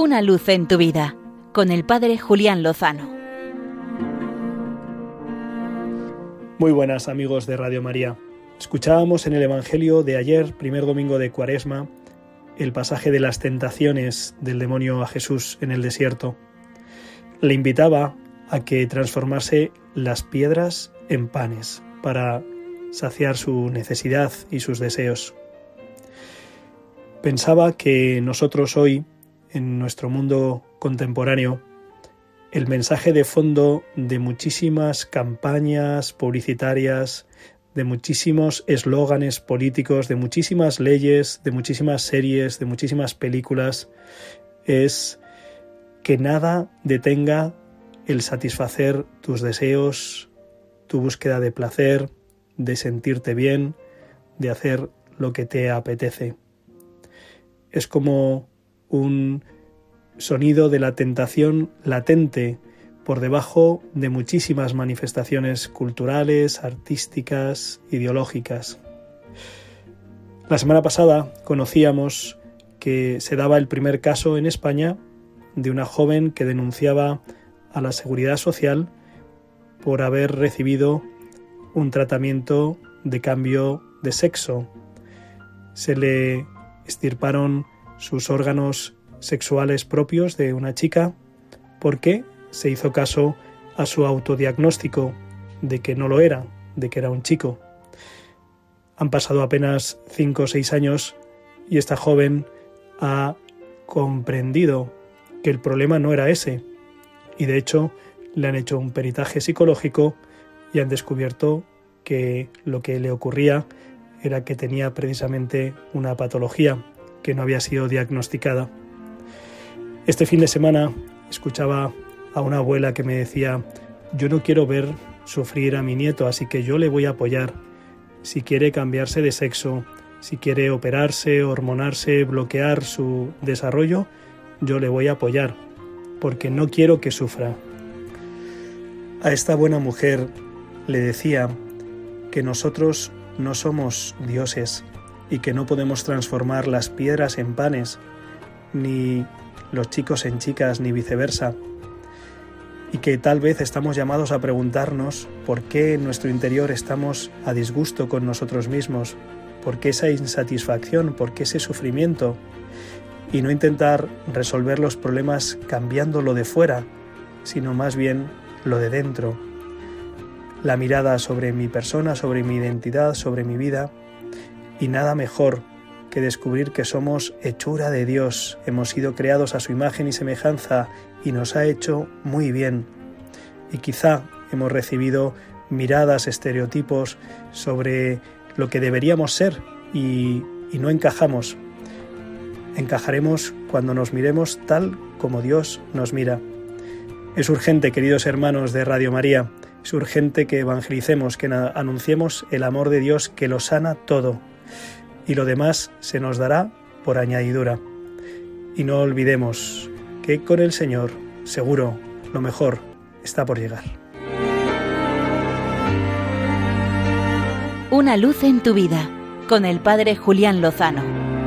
Una luz en tu vida con el Padre Julián Lozano. Muy buenas amigos de Radio María. Escuchábamos en el Evangelio de ayer, primer domingo de Cuaresma, el pasaje de las tentaciones del demonio a Jesús en el desierto. Le invitaba a que transformase las piedras en panes para saciar su necesidad y sus deseos. Pensaba que nosotros hoy, en nuestro mundo contemporáneo, el mensaje de fondo de muchísimas campañas publicitarias, de muchísimos eslóganes políticos, de muchísimas leyes, de muchísimas series, de muchísimas películas, es que nada detenga el satisfacer tus deseos, tu búsqueda de placer, de sentirte bien, de hacer lo que te apetece. Es como un sonido de la tentación latente por debajo de muchísimas manifestaciones culturales, artísticas, ideológicas. La semana pasada conocíamos que se daba el primer caso en España de una joven que denunciaba a la seguridad social por haber recibido un tratamiento de cambio de sexo. Se le estirparon sus órganos sexuales propios de una chica porque se hizo caso a su autodiagnóstico de que no lo era, de que era un chico. Han pasado apenas cinco o seis años y esta joven ha comprendido que el problema no era ese y de hecho le han hecho un peritaje psicológico y han descubierto que lo que le ocurría era que tenía precisamente una patología que no había sido diagnosticada. Este fin de semana escuchaba a una abuela que me decía, yo no quiero ver sufrir a mi nieto, así que yo le voy a apoyar. Si quiere cambiarse de sexo, si quiere operarse, hormonarse, bloquear su desarrollo, yo le voy a apoyar, porque no quiero que sufra. A esta buena mujer le decía que nosotros no somos dioses y que no podemos transformar las piedras en panes, ni los chicos en chicas, ni viceversa, y que tal vez estamos llamados a preguntarnos por qué en nuestro interior estamos a disgusto con nosotros mismos, por qué esa insatisfacción, por qué ese sufrimiento, y no intentar resolver los problemas cambiando lo de fuera, sino más bien lo de dentro, la mirada sobre mi persona, sobre mi identidad, sobre mi vida, y nada mejor que descubrir que somos hechura de Dios, hemos sido creados a su imagen y semejanza y nos ha hecho muy bien. Y quizá hemos recibido miradas, estereotipos sobre lo que deberíamos ser y, no encajamos. Encajaremos cuando nos miremos tal como Dios nos mira. Es urgente, queridos hermanos de Radio María, es urgente que evangelicemos, que anunciemos el amor de Dios que lo sana todo y lo demás se nos dará por añadidura. Y no olvidemos que con el Señor, seguro, lo mejor está por llegar. Una luz en tu vida con el Padre Julián Lozano.